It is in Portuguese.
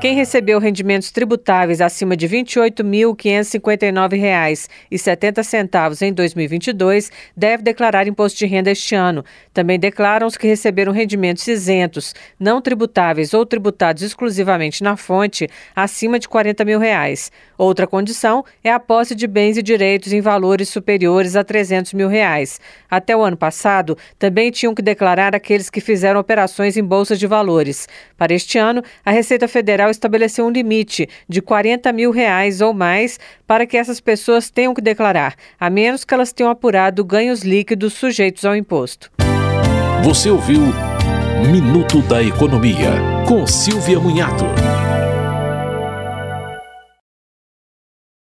Quem recebeu rendimentos tributáveis acima de R$ 28.559,70 em 2022 deve declarar imposto de renda este ano. Também declaram os que receberam rendimentos isentos, não tributáveis ou tributados exclusivamente na fonte, acima de 40 mil reais. Outra condição é a posse de bens e direitos em valores superiores a 300 mil reais. Até o ano passado, também tinham que declarar aqueles que fizeram operações em bolsas de valores. Para este ano, a Receita Federal Federal estabeleceu um limite de 40 mil reais ou mais para que essas pessoas tenham que declarar, a menos que elas tenham apurado ganhos líquidos sujeitos ao imposto. Você ouviu Minuto da Economia, com Silvia Munhato.